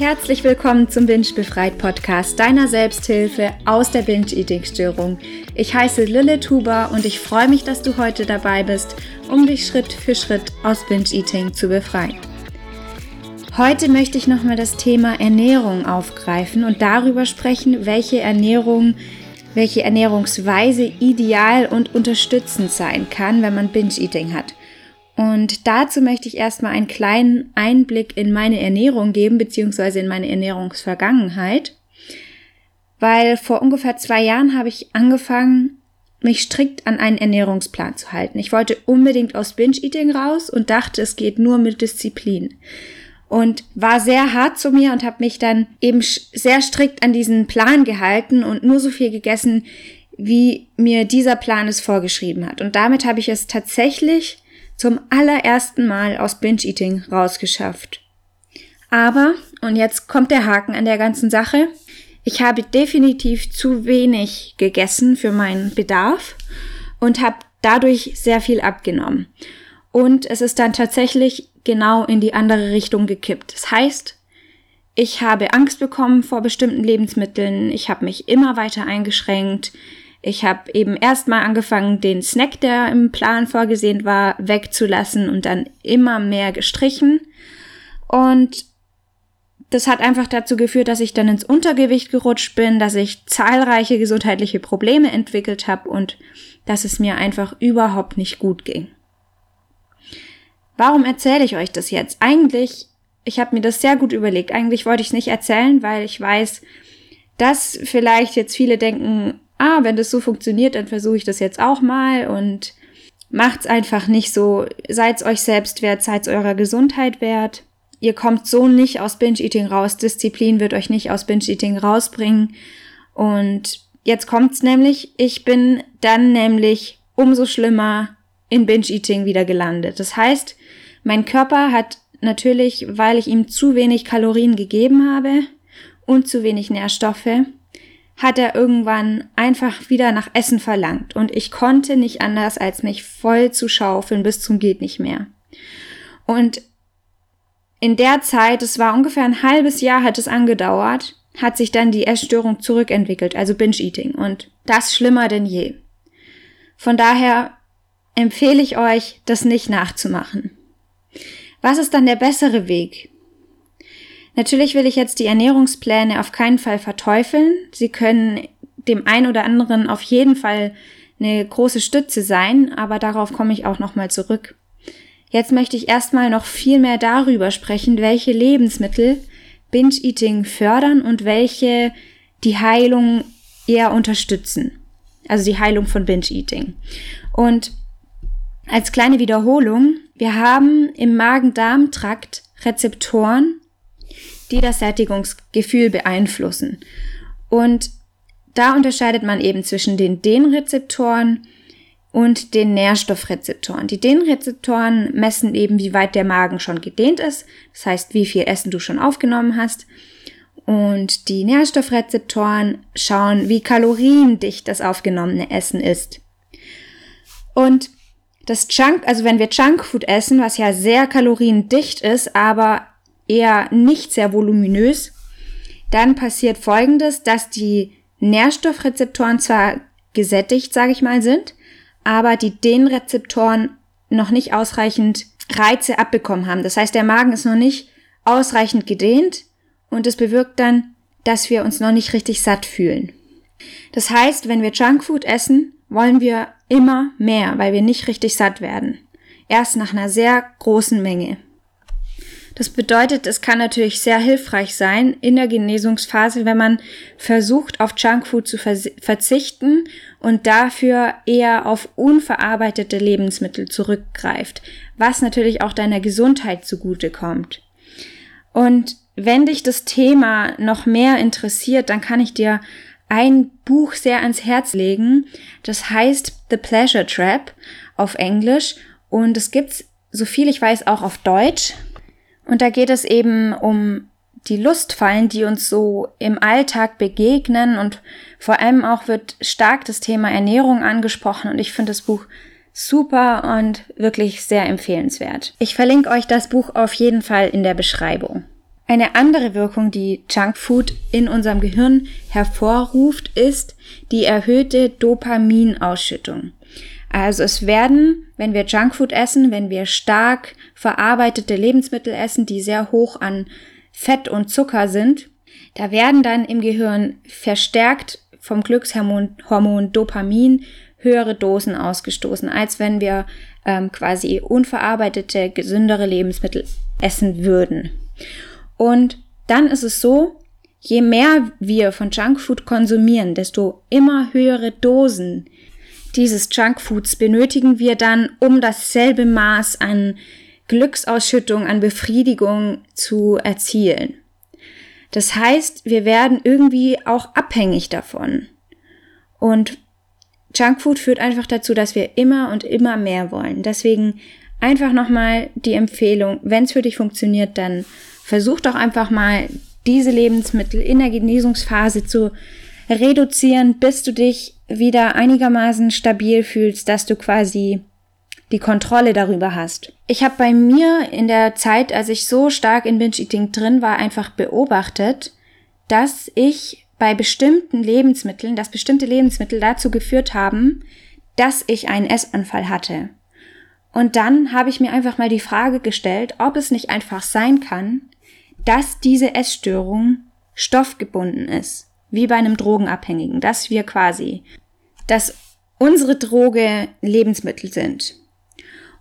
Herzlich willkommen zum Binge Befreit Podcast, deiner Selbsthilfe aus der Binge-Eating-Störung. Ich heiße Lille Tuber und ich freue mich, dass du heute dabei bist, um dich Schritt für Schritt aus Binge-Eating zu befreien. Heute möchte ich nochmal das Thema Ernährung aufgreifen und darüber sprechen, welche Ernährung, welche Ernährungsweise ideal und unterstützend sein kann, wenn man Binge-Eating hat. Und dazu möchte ich erstmal einen kleinen Einblick in meine Ernährung geben, beziehungsweise in meine Ernährungsvergangenheit. Weil vor ungefähr zwei Jahren habe ich angefangen, mich strikt an einen Ernährungsplan zu halten. Ich wollte unbedingt aus Binge-Eating raus und dachte, es geht nur mit Disziplin. Und war sehr hart zu mir und habe mich dann eben sehr strikt an diesen Plan gehalten und nur so viel gegessen, wie mir dieser Plan es vorgeschrieben hat. Und damit habe ich es tatsächlich zum allerersten Mal aus Binge-Eating rausgeschafft. Aber, und jetzt kommt der Haken an der ganzen Sache, ich habe definitiv zu wenig gegessen für meinen Bedarf und habe dadurch sehr viel abgenommen. Und es ist dann tatsächlich genau in die andere Richtung gekippt. Das heißt, ich habe Angst bekommen vor bestimmten Lebensmitteln, ich habe mich immer weiter eingeschränkt, ich habe eben erstmal angefangen, den Snack, der im Plan vorgesehen war, wegzulassen und dann immer mehr gestrichen. Und das hat einfach dazu geführt, dass ich dann ins Untergewicht gerutscht bin, dass ich zahlreiche gesundheitliche Probleme entwickelt habe und dass es mir einfach überhaupt nicht gut ging. Warum erzähle ich euch das jetzt? Eigentlich, ich habe mir das sehr gut überlegt. Eigentlich wollte ich es nicht erzählen, weil ich weiß, dass vielleicht jetzt viele denken, ah, wenn das so funktioniert, dann versuche ich das jetzt auch mal und macht's einfach nicht so. Seid's euch selbst wert, seid's eurer Gesundheit wert. Ihr kommt so nicht aus Binge-Eating raus. Disziplin wird euch nicht aus Binge-Eating rausbringen. Und jetzt kommt's nämlich, ich bin dann nämlich umso schlimmer in Binge-Eating wieder gelandet. Das heißt, mein Körper hat natürlich, weil ich ihm zu wenig Kalorien gegeben habe und zu wenig Nährstoffe, hat er irgendwann einfach wieder nach Essen verlangt und ich konnte nicht anders, als mich voll zu schaufeln bis zum geht nicht mehr. Und in der Zeit, es war ungefähr ein halbes Jahr hat es angedauert, hat sich dann die Essstörung zurückentwickelt, also Binge-Eating und das schlimmer denn je. Von daher empfehle ich euch, das nicht nachzumachen. Was ist dann der bessere Weg? Natürlich will ich jetzt die Ernährungspläne auf keinen Fall verteufeln. Sie können dem einen oder anderen auf jeden Fall eine große Stütze sein, aber darauf komme ich auch nochmal zurück. Jetzt möchte ich erstmal noch viel mehr darüber sprechen, welche Lebensmittel Binge-Eating fördern und welche die Heilung eher unterstützen. Also die Heilung von Binge-Eating. Und als kleine Wiederholung, wir haben im Magen-Darm-Trakt Rezeptoren, die das Sättigungsgefühl beeinflussen. Und da unterscheidet man eben zwischen den Dehnrezeptoren und den Nährstoffrezeptoren. Die Dehnrezeptoren messen eben, wie weit der Magen schon gedehnt ist, das heißt, wie viel Essen du schon aufgenommen hast. Und die Nährstoffrezeptoren schauen, wie kaloriendicht das aufgenommene Essen ist. Und das Junk, also wenn wir Junkfood essen, was ja sehr kaloriendicht ist, aber eher nicht sehr voluminös, dann passiert Folgendes, dass die Nährstoffrezeptoren zwar gesättigt, sage ich mal, sind, aber die Dehnrezeptoren noch nicht ausreichend Reize abbekommen haben. Das heißt, der Magen ist noch nicht ausreichend gedehnt und es bewirkt dann, dass wir uns noch nicht richtig satt fühlen. Das heißt, wenn wir Junkfood essen, wollen wir immer mehr, weil wir nicht richtig satt werden. Erst nach einer sehr großen Menge. Das bedeutet, es kann natürlich sehr hilfreich sein in der Genesungsphase, wenn man versucht, auf Junkfood zu verzichten und dafür eher auf unverarbeitete Lebensmittel zurückgreift, was natürlich auch deiner Gesundheit zugute kommt. Und wenn dich das Thema noch mehr interessiert, dann kann ich dir ein Buch sehr ans Herz legen. Das heißt The Pleasure Trap auf Englisch und es gibt's so viel ich weiß auch auf Deutsch. Und da geht es eben um die Lustfallen, die uns so im Alltag begegnen und vor allem auch wird stark das Thema Ernährung angesprochen und ich finde das Buch super und wirklich sehr empfehlenswert. Ich verlinke euch das Buch auf jeden Fall in der Beschreibung. Eine andere Wirkung, die Junkfood in unserem Gehirn hervorruft, ist die erhöhte Dopaminausschüttung. Also es werden, wenn wir Junkfood essen, wenn wir stark verarbeitete Lebensmittel essen, die sehr hoch an Fett und Zucker sind, da werden dann im Gehirn verstärkt vom Glückshormon Hormon Dopamin höhere Dosen ausgestoßen, als wenn wir ähm, quasi unverarbeitete, gesündere Lebensmittel essen würden. Und dann ist es so, je mehr wir von Junkfood konsumieren, desto immer höhere Dosen dieses Junkfoods benötigen wir dann, um dasselbe Maß an Glücksausschüttung, an Befriedigung zu erzielen. Das heißt, wir werden irgendwie auch abhängig davon. Und Junkfood führt einfach dazu, dass wir immer und immer mehr wollen. Deswegen einfach nochmal die Empfehlung, wenn es für dich funktioniert, dann versuch doch einfach mal diese Lebensmittel in der Genesungsphase zu reduzieren, bis du dich wieder einigermaßen stabil fühlst, dass du quasi die Kontrolle darüber hast. Ich habe bei mir in der Zeit, als ich so stark in Binge-Eating drin war, einfach beobachtet, dass ich bei bestimmten Lebensmitteln, dass bestimmte Lebensmittel dazu geführt haben, dass ich einen Essanfall hatte. Und dann habe ich mir einfach mal die Frage gestellt, ob es nicht einfach sein kann, dass diese Essstörung stoffgebunden ist, wie bei einem Drogenabhängigen, dass wir quasi, dass unsere Droge Lebensmittel sind.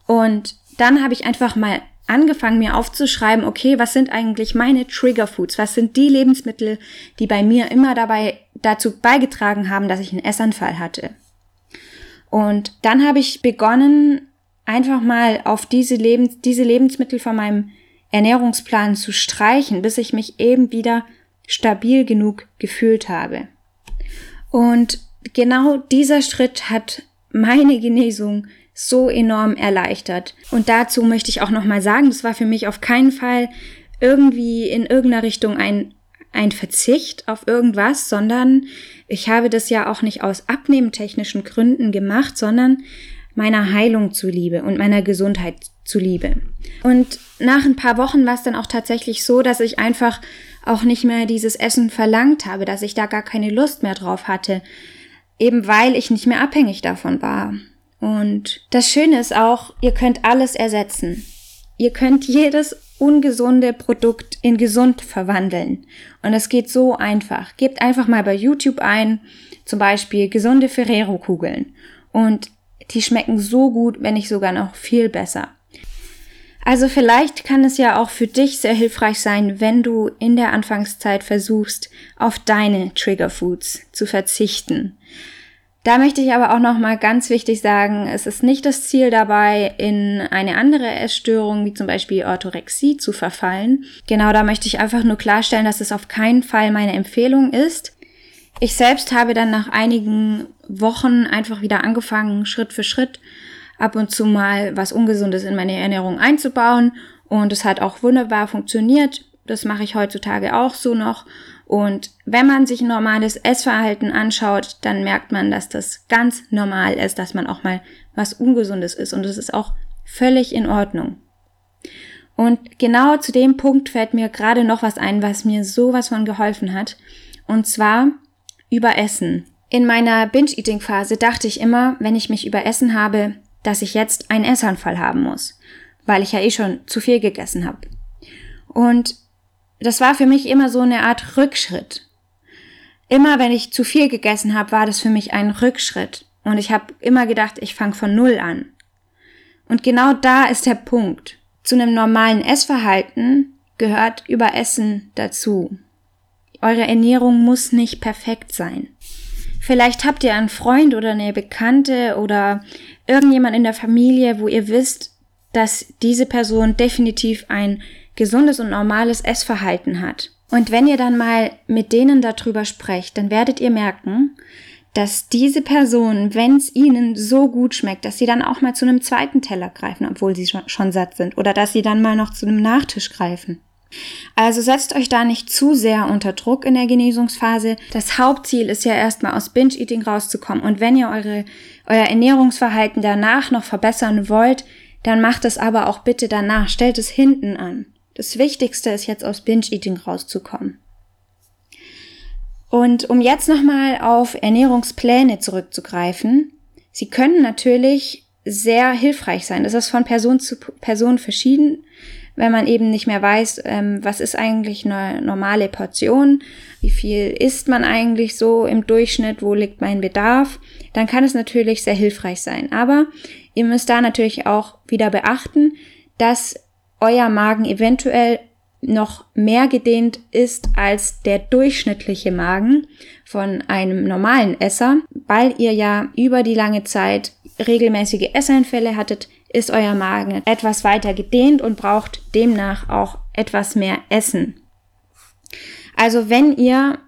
Und dann habe ich einfach mal angefangen, mir aufzuschreiben, okay, was sind eigentlich meine Trigger Foods? Was sind die Lebensmittel, die bei mir immer dabei dazu beigetragen haben, dass ich einen Essanfall hatte? Und dann habe ich begonnen, einfach mal auf diese, Lebens diese Lebensmittel von meinem Ernährungsplan zu streichen, bis ich mich eben wieder stabil genug gefühlt habe. Und genau dieser Schritt hat meine Genesung so enorm erleichtert. Und dazu möchte ich auch nochmal sagen, das war für mich auf keinen Fall irgendwie in irgendeiner Richtung ein, ein Verzicht auf irgendwas, sondern ich habe das ja auch nicht aus abnehmtechnischen Gründen gemacht, sondern meiner Heilung zuliebe und meiner Gesundheit zuliebe. Und nach ein paar Wochen war es dann auch tatsächlich so, dass ich einfach auch nicht mehr dieses Essen verlangt habe, dass ich da gar keine Lust mehr drauf hatte, eben weil ich nicht mehr abhängig davon war. Und das Schöne ist auch, ihr könnt alles ersetzen. Ihr könnt jedes ungesunde Produkt in gesund verwandeln. Und es geht so einfach. Gebt einfach mal bei YouTube ein, zum Beispiel gesunde Ferrero-Kugeln. Und die schmecken so gut, wenn nicht sogar noch viel besser. Also vielleicht kann es ja auch für dich sehr hilfreich sein, wenn du in der Anfangszeit versuchst, auf deine Trigger Foods zu verzichten. Da möchte ich aber auch noch mal ganz wichtig sagen, es ist nicht das Ziel dabei, in eine andere Essstörung, wie zum Beispiel Orthorexie, zu verfallen. Genau da möchte ich einfach nur klarstellen, dass es auf keinen Fall meine Empfehlung ist. Ich selbst habe dann nach einigen Wochen einfach wieder angefangen, Schritt für Schritt ab und zu mal was Ungesundes in meine Ernährung einzubauen. Und es hat auch wunderbar funktioniert. Das mache ich heutzutage auch so noch. Und wenn man sich normales Essverhalten anschaut, dann merkt man, dass das ganz normal ist, dass man auch mal was Ungesundes ist. Und das ist auch völlig in Ordnung. Und genau zu dem Punkt fällt mir gerade noch was ein, was mir sowas von geholfen hat. Und zwar über Essen. In meiner Binge-Eating-Phase dachte ich immer, wenn ich mich überessen habe, dass ich jetzt einen Essanfall haben muss, weil ich ja eh schon zu viel gegessen habe. Und das war für mich immer so eine Art Rückschritt. Immer wenn ich zu viel gegessen habe, war das für mich ein Rückschritt. Und ich habe immer gedacht, ich fange von Null an. Und genau da ist der Punkt. Zu einem normalen Essverhalten gehört Überessen dazu. Eure Ernährung muss nicht perfekt sein. Vielleicht habt ihr einen Freund oder eine Bekannte oder irgendjemand in der Familie, wo ihr wisst, dass diese Person definitiv ein gesundes und normales Essverhalten hat. Und wenn ihr dann mal mit denen darüber sprecht, dann werdet ihr merken, dass diese Personen, wenn es ihnen so gut schmeckt, dass sie dann auch mal zu einem zweiten Teller greifen, obwohl sie schon, schon satt sind, oder dass sie dann mal noch zu einem Nachtisch greifen. Also setzt euch da nicht zu sehr unter Druck in der Genesungsphase. Das Hauptziel ist ja erstmal aus Binge-Eating rauszukommen. Und wenn ihr eure, euer Ernährungsverhalten danach noch verbessern wollt, dann macht es aber auch bitte danach. Stellt es hinten an. Das Wichtigste ist jetzt aus Binge-Eating rauszukommen. Und um jetzt nochmal auf Ernährungspläne zurückzugreifen, sie können natürlich sehr hilfreich sein. Das ist von Person zu Person verschieden wenn man eben nicht mehr weiß, ähm, was ist eigentlich eine normale Portion, wie viel isst man eigentlich so im Durchschnitt, wo liegt mein Bedarf, dann kann es natürlich sehr hilfreich sein. Aber ihr müsst da natürlich auch wieder beachten, dass euer Magen eventuell noch mehr gedehnt ist als der durchschnittliche Magen von einem normalen Esser, weil ihr ja über die lange Zeit regelmäßige Esseinfälle hattet, ist euer Magen etwas weiter gedehnt und braucht demnach auch etwas mehr Essen. Also wenn ihr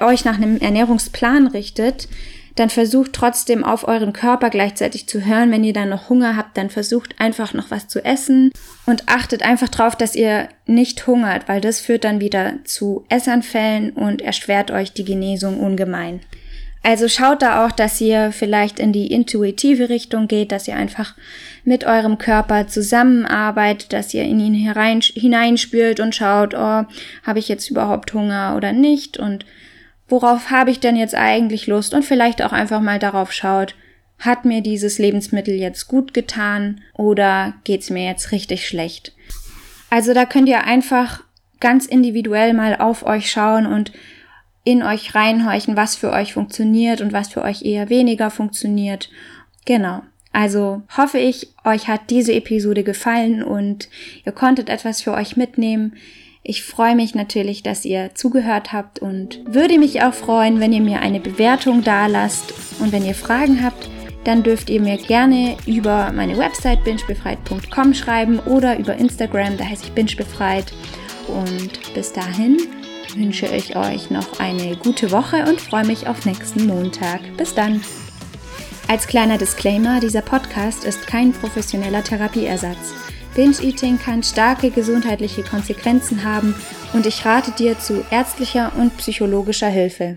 euch nach einem Ernährungsplan richtet, dann versucht trotzdem auf euren Körper gleichzeitig zu hören. Wenn ihr dann noch Hunger habt, dann versucht einfach noch was zu essen und achtet einfach darauf, dass ihr nicht hungert, weil das führt dann wieder zu Essanfällen und erschwert euch die Genesung ungemein. Also schaut da auch, dass ihr vielleicht in die intuitive Richtung geht, dass ihr einfach mit eurem Körper zusammenarbeitet, dass ihr in ihn herein, hineinspült und schaut, oh, habe ich jetzt überhaupt Hunger oder nicht und worauf habe ich denn jetzt eigentlich Lust und vielleicht auch einfach mal darauf schaut, hat mir dieses Lebensmittel jetzt gut getan oder geht's mir jetzt richtig schlecht? Also da könnt ihr einfach ganz individuell mal auf euch schauen und in euch reinhorchen, was für euch funktioniert und was für euch eher weniger funktioniert. Genau. Also hoffe ich, euch hat diese Episode gefallen und ihr konntet etwas für euch mitnehmen. Ich freue mich natürlich, dass ihr zugehört habt und würde mich auch freuen, wenn ihr mir eine Bewertung dalasst. Und wenn ihr Fragen habt, dann dürft ihr mir gerne über meine Website bingebefreit.com schreiben oder über Instagram, da heiße ich bingebefreit. Und bis dahin wünsche ich euch noch eine gute Woche und freue mich auf nächsten Montag. Bis dann. Als kleiner Disclaimer, dieser Podcast ist kein professioneller Therapieersatz. Binge-Eating kann starke gesundheitliche Konsequenzen haben und ich rate dir zu ärztlicher und psychologischer Hilfe.